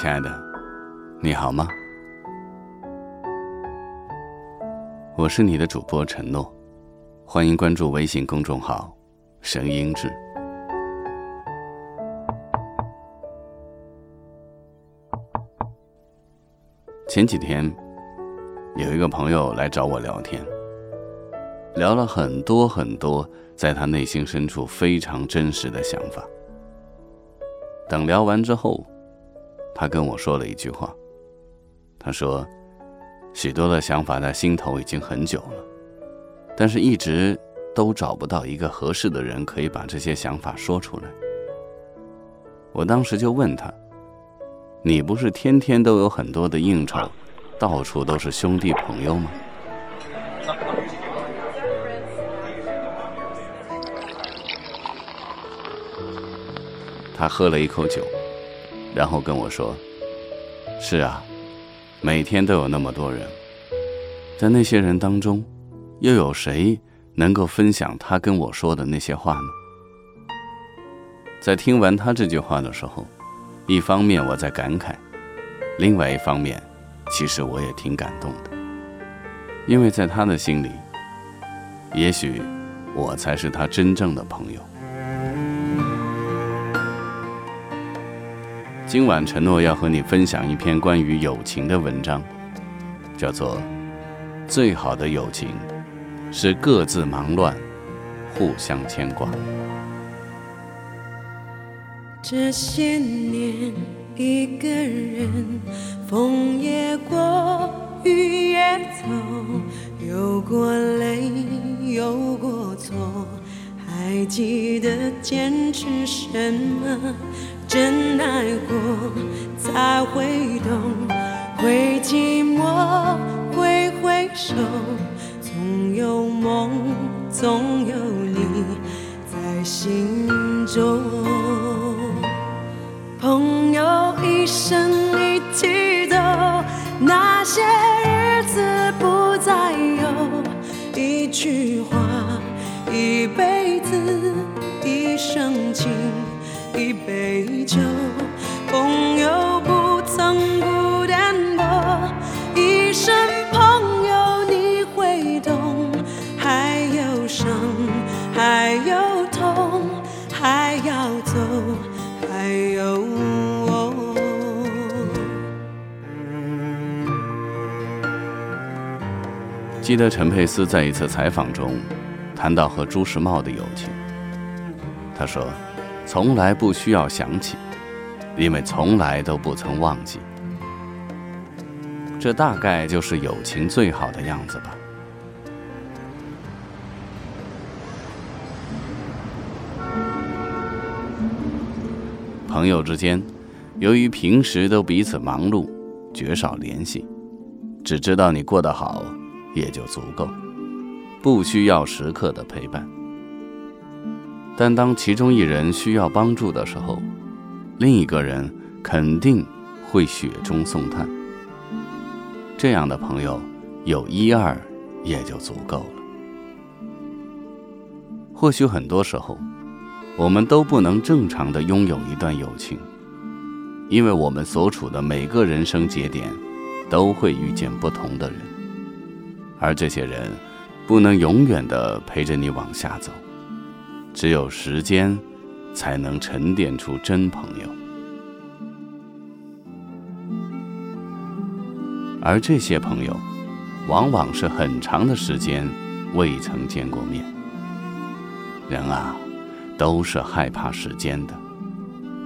亲爱的，你好吗？我是你的主播陈诺，欢迎关注微信公众号“声音志”。前几天，有一个朋友来找我聊天，聊了很多很多，在他内心深处非常真实的想法。等聊完之后，他跟我说了一句话，他说：“许多的想法在心头已经很久了，但是一直都找不到一个合适的人可以把这些想法说出来。”我当时就问他：“你不是天天都有很多的应酬，到处都是兄弟朋友吗？”他喝了一口酒。然后跟我说：“是啊，每天都有那么多人，在那些人当中，又有谁能够分享他跟我说的那些话呢？”在听完他这句话的时候，一方面我在感慨，另外一方面，其实我也挺感动的，因为在他的心里，也许我才是他真正的朋友。今晚承诺要和你分享一篇关于友情的文章，叫做《最好的友情是各自忙乱，互相牵挂》。这些年，一个人，风也过，雨也走，有过泪，有过错，还记得坚持什么？真爱过，才会懂，会寂寞，会回首，总有梦，总有你在心中。朋友一生一起走，那些日子不再有，一句话，一辈子，一生情。一杯酒，朋友不曾孤单过，一生朋友你会懂，还有伤，还有痛，还要走，还有我。记得陈佩斯在一次采访中谈到和朱时茂的友情，他说。从来不需要想起，因为从来都不曾忘记。这大概就是友情最好的样子吧。朋友之间，由于平时都彼此忙碌，绝少联系，只知道你过得好，也就足够，不需要时刻的陪伴。但当其中一人需要帮助的时候，另一个人肯定会雪中送炭。这样的朋友有一二也就足够了。或许很多时候，我们都不能正常的拥有一段友情，因为我们所处的每个人生节点，都会遇见不同的人，而这些人不能永远的陪着你往下走。只有时间，才能沉淀出真朋友。而这些朋友，往往是很长的时间未曾见过面。人啊，都是害怕时间的。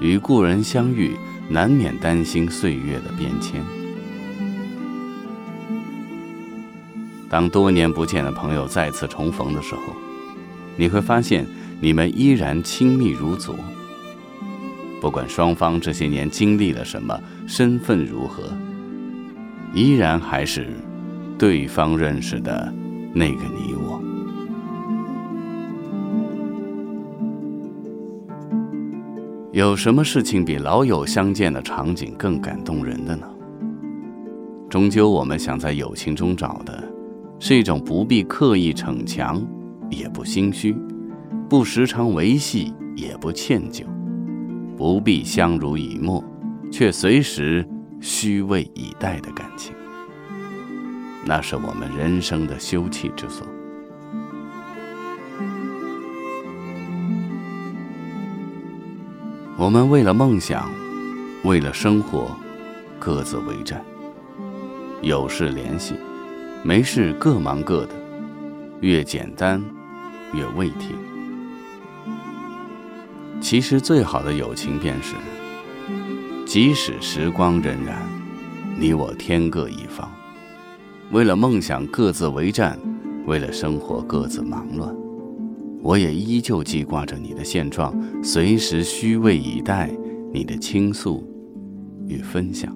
与故人相遇，难免担心岁月的变迁。当多年不见的朋友再次重逢的时候，你会发现。你们依然亲密如昨。不管双方这些年经历了什么，身份如何，依然还是对方认识的那个你我。有什么事情比老友相见的场景更感动人的呢？终究，我们想在友情中找的，是一种不必刻意逞强，也不心虚，不时常维系，也不歉疚。不必相濡以沫，却随时虚位以待的感情，那是我们人生的休憩之所。我们为了梦想，为了生活，各自为战。有事联系，没事各忙各的，越简单，越慰藉。其实最好的友情便是，即使时光荏苒，你我天各一方，为了梦想各自为战，为了生活各自忙乱，我也依旧记挂着你的现状，随时虚位以待你的倾诉与分享。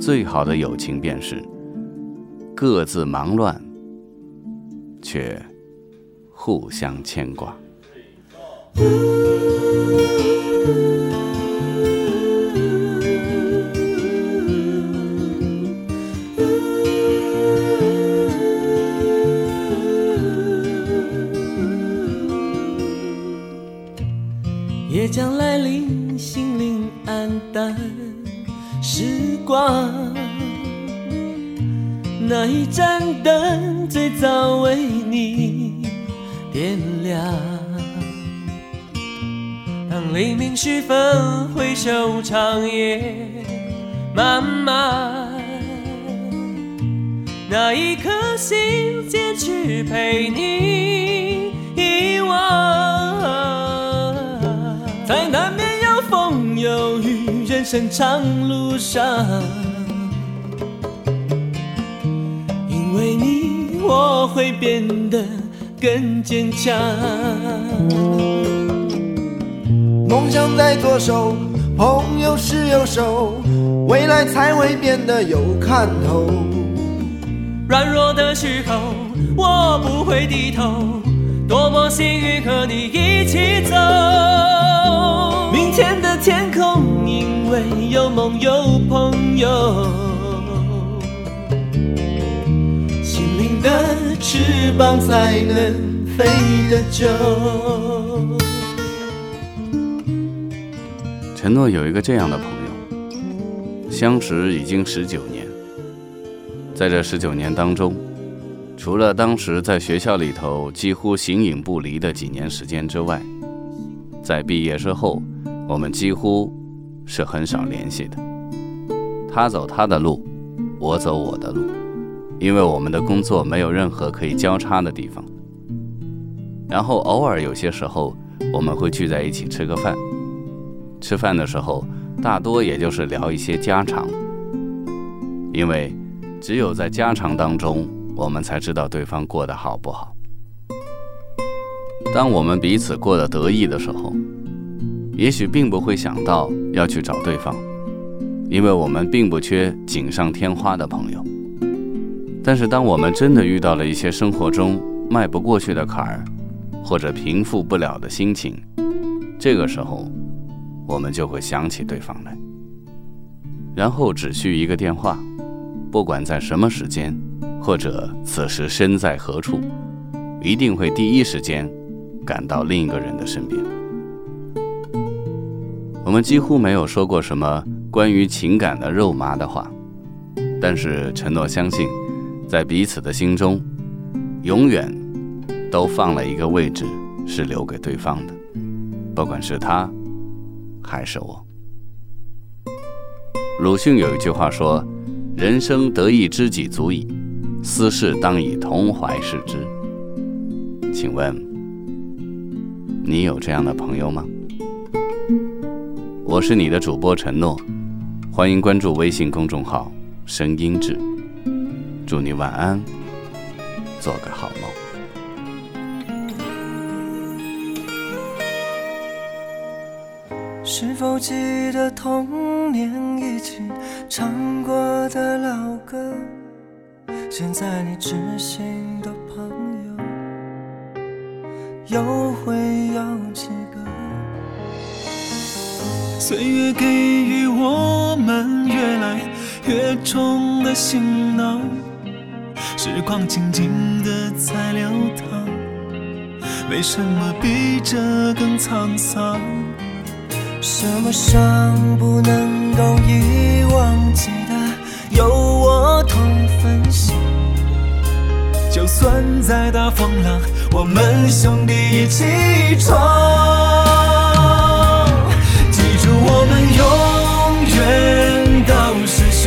最好的友情便是，各自忙乱，却。互相牵挂。夜将来临，心灵黯淡，时光，那一盏灯最早为你。点亮。当黎明时分，回首长夜漫漫，那一颗心坚持陪你遗忘。在难免人生长路上，因为你，我会变得。更坚强。梦想在左手，朋友是右手，未来才会变得有看头。软弱的时候，我不会低头。多么幸运和你一起走。明天的天空，因为有梦有朋友。心灵的翅膀才能飞得久。承诺有一个这样的朋友，相识已经十九年，在这十九年当中，除了当时在学校里头几乎形影不离的几年时间之外，在毕业之后，我们几乎是很少联系的。他走他的路，我走我的路。因为我们的工作没有任何可以交叉的地方，然后偶尔有些时候我们会聚在一起吃个饭。吃饭的时候，大多也就是聊一些家常，因为只有在家常当中，我们才知道对方过得好不好。当我们彼此过得得意的时候，也许并不会想到要去找对方，因为我们并不缺锦上添花的朋友。但是，当我们真的遇到了一些生活中迈不过去的坎儿，或者平复不了的心情，这个时候，我们就会想起对方来，然后只需一个电话，不管在什么时间，或者此时身在何处，一定会第一时间赶到另一个人的身边。我们几乎没有说过什么关于情感的肉麻的话，但是承诺相信。在彼此的心中，永远都放了一个位置，是留给对方的，不管是他还是我。鲁迅有一句话说：“人生得一知己足矣，私事当以同怀视之。”请问，你有这样的朋友吗？我是你的主播承诺欢迎关注微信公众号声音志祝你晚安做个好梦。是否记得童年一起唱过的老歌？现在你知心的朋友又会岁月给予我们越来越重的行囊，时光静静的在流淌，为什么比这更沧桑？什么伤不能够遗忘？记得有我同分享。就算再大风浪，我们兄弟一起闯。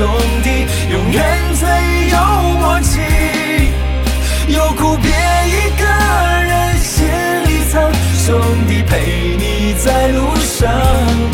兄弟，永远最有默契。有苦别一个人心里藏，兄弟陪你在路上。